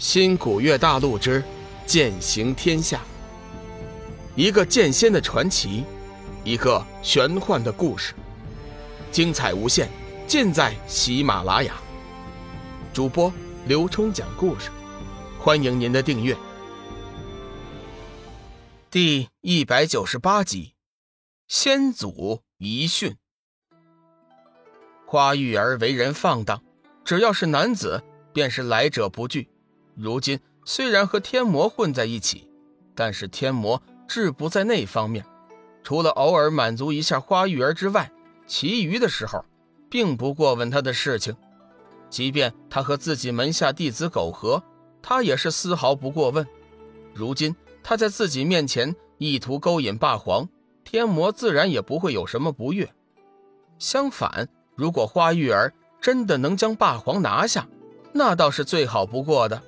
新古月大陆之剑行天下，一个剑仙的传奇，一个玄幻的故事，精彩无限，尽在喜马拉雅。主播刘冲讲故事，欢迎您的订阅。第一百九十八集，先祖遗训。花玉儿为人放荡，只要是男子，便是来者不拒。如今虽然和天魔混在一起，但是天魔志不在那方面，除了偶尔满足一下花玉儿之外，其余的时候并不过问他的事情。即便他和自己门下弟子苟合，他也是丝毫不过问。如今他在自己面前意图勾引霸皇，天魔自然也不会有什么不悦。相反，如果花玉儿真的能将霸皇拿下，那倒是最好不过的。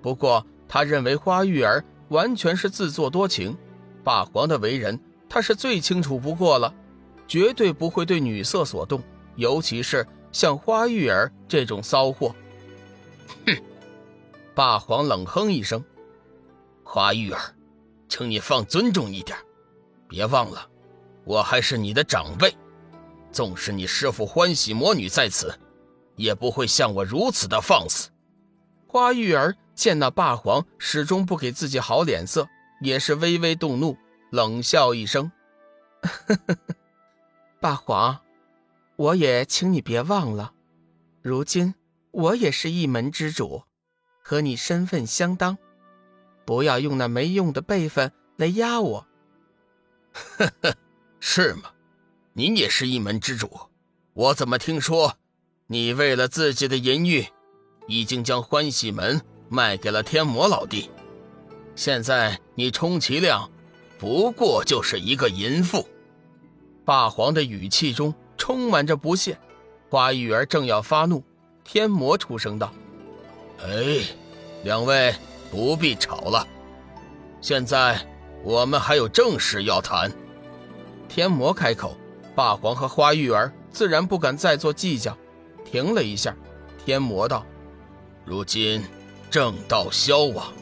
不过，他认为花玉儿完全是自作多情。霸皇的为人，他是最清楚不过了，绝对不会对女色所动，尤其是像花玉儿这种骚货。哼！霸皇冷哼一声：“花玉儿，请你放尊重一点，别忘了，我还是你的长辈。纵使你师父欢喜魔女在此，也不会像我如此的放肆。”花玉儿。见那霸皇始终不给自己好脸色，也是微微动怒，冷笑一声：“ 霸皇，我也请你别忘了，如今我也是一门之主，和你身份相当，不要用那没用的辈分来压我。”“呵呵，是吗？你也是一门之主，我怎么听说你为了自己的淫欲，已经将欢喜门？”卖给了天魔老弟，现在你充其量不过就是一个淫妇。霸皇的语气中充满着不屑。花玉儿正要发怒，天魔出声道：“哎，两位不必吵了，现在我们还有正事要谈。”天魔开口，霸皇和花玉儿自然不敢再做计较，停了一下，天魔道：“如今。”正道消亡，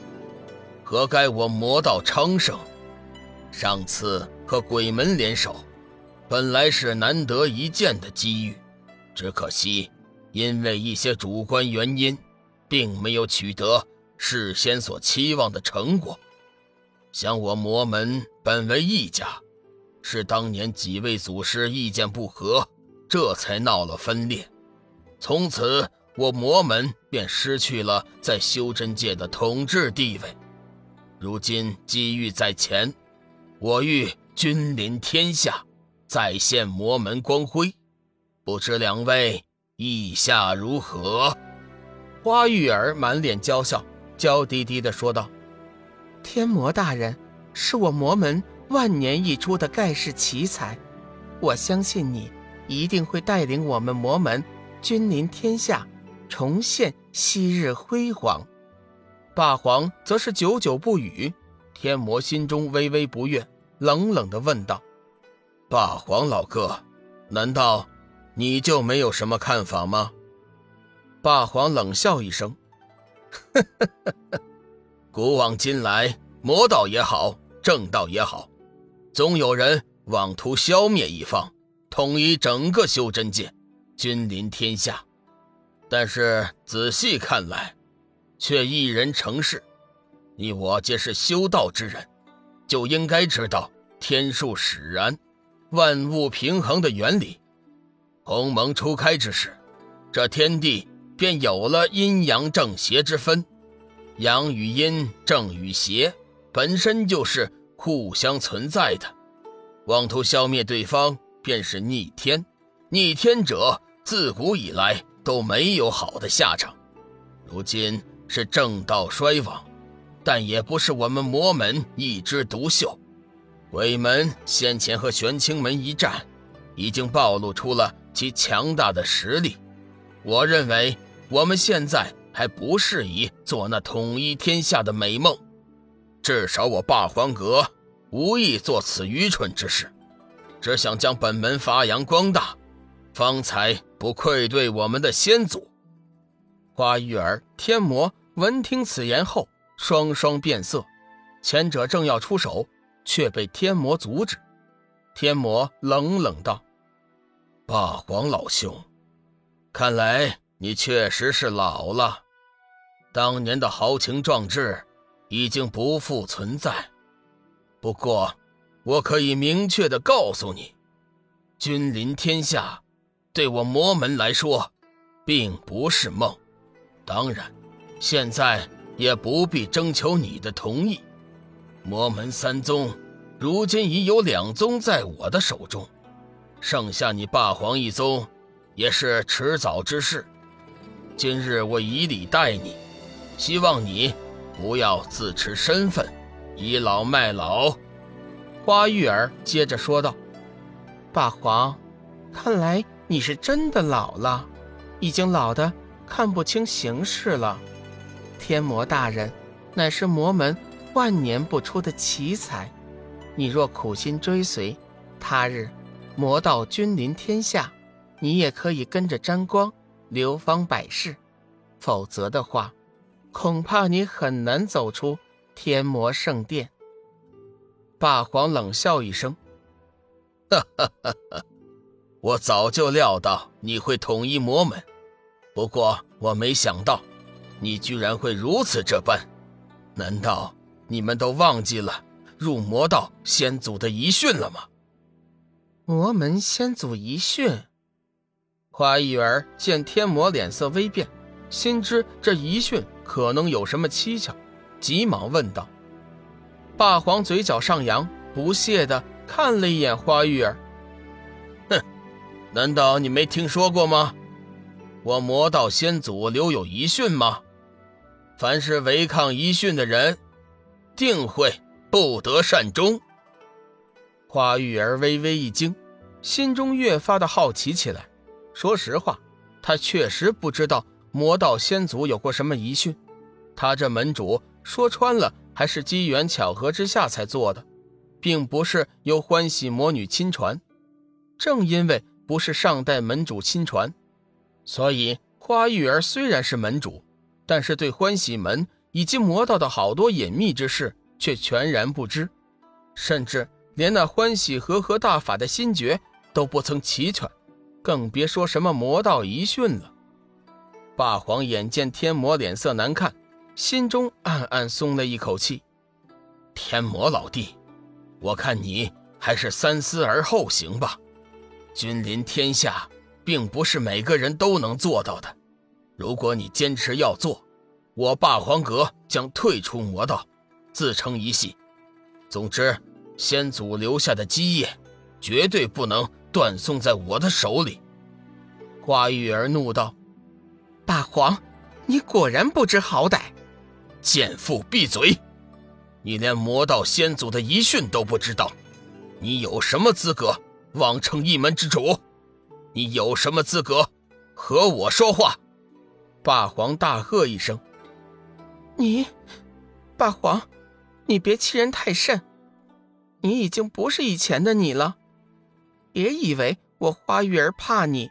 何该我魔道昌盛？上次和鬼门联手，本来是难得一见的机遇，只可惜因为一些主观原因，并没有取得事先所期望的成果。想我魔门本为一家，是当年几位祖师意见不合，这才闹了分裂，从此。我魔门便失去了在修真界的统治地位。如今机遇在前，我欲君临天下，再现魔门光辉。不知两位意下如何？花玉儿满脸娇笑，娇滴滴地说道：“天魔大人是我魔门万年一出的盖世奇才，我相信你一定会带领我们魔门君临天下。”重现昔日辉煌，霸皇则是久久不语。天魔心中微微不悦，冷冷的问道：“霸皇老哥，难道你就没有什么看法吗？”霸皇冷笑一声：“，古往今来，魔道也好，正道也好，总有人妄图消灭一方，统一整个修真界，君临天下。”但是仔细看来，却一人成事。你我皆是修道之人，就应该知道天数使然，万物平衡的原理。鸿蒙初开之时，这天地便有了阴阳正邪之分。阳与阴，正与邪，本身就是互相存在的。妄图消灭对方，便是逆天。逆天者，自古以来。都没有好的下场，如今是正道衰亡，但也不是我们魔门一枝独秀。鬼门先前和玄清门一战，已经暴露出了其强大的实力。我认为我们现在还不适宜做那统一天下的美梦，至少我霸皇阁无意做此愚蠢之事，只想将本门发扬光大。方才不愧对我们的先祖，花玉儿、天魔闻听此言后，双双变色。前者正要出手，却被天魔阻止。天魔冷冷道：“霸皇老兄，看来你确实是老了，当年的豪情壮志已经不复存在。不过，我可以明确的告诉你，君临天下，对我魔门来说，并不是梦。当然，现在也不必征求你的同意。”魔门三宗，如今已有两宗在我的手中，剩下你霸皇一宗，也是迟早之事。今日我以礼待你，希望你不要自持身份，倚老卖老。花玉儿接着说道：“霸皇，看来你是真的老了，已经老的看不清形势了。天魔大人，乃是魔门。”万年不出的奇才，你若苦心追随，他日魔道君临天下，你也可以跟着沾光，流芳百世；否则的话，恐怕你很难走出天魔圣殿。霸皇冷笑一声：“哈哈哈哈！我早就料到你会统一魔门，不过我没想到，你居然会如此这般。难道？”你们都忘记了入魔道先祖的遗训了吗？魔门先祖遗训。花玉儿见天魔脸色微变，心知这遗训可能有什么蹊跷，急忙问道。霸皇嘴角上扬，不屑的看了一眼花玉儿，难道你没听说过吗？我魔道先祖留有遗训吗？凡是违抗遗训的人。定会不得善终。花玉儿微微一惊，心中越发的好奇起来。说实话，她确实不知道魔道先祖有过什么遗训。他这门主说穿了，还是机缘巧合之下才做的，并不是由欢喜魔女亲传。正因为不是上代门主亲传，所以花玉儿虽然是门主，但是对欢喜门。以及魔道的好多隐秘之事，却全然不知，甚至连那欢喜和合大法的心诀都不曾齐全，更别说什么魔道遗训了。霸皇眼见天魔脸色难看，心中暗暗松了一口气。天魔老弟，我看你还是三思而后行吧。君临天下，并不是每个人都能做到的。如果你坚持要做，我霸皇阁将退出魔道，自成一系。总之，先祖留下的基业，绝对不能断送在我的手里。花玉儿怒道：“霸皇，你果然不知好歹！贱妇，闭嘴！你连魔道先祖的遗训都不知道，你有什么资格妄称一门之主？你有什么资格和我说话？”霸皇大喝一声。你，霸皇，你别欺人太甚。你已经不是以前的你了，别以为我花玉儿怕你。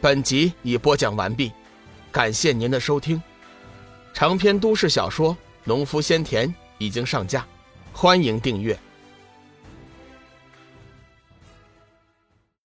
本集已播讲完毕，感谢您的收听。长篇都市小说《农夫先田》已经上架，欢迎订阅。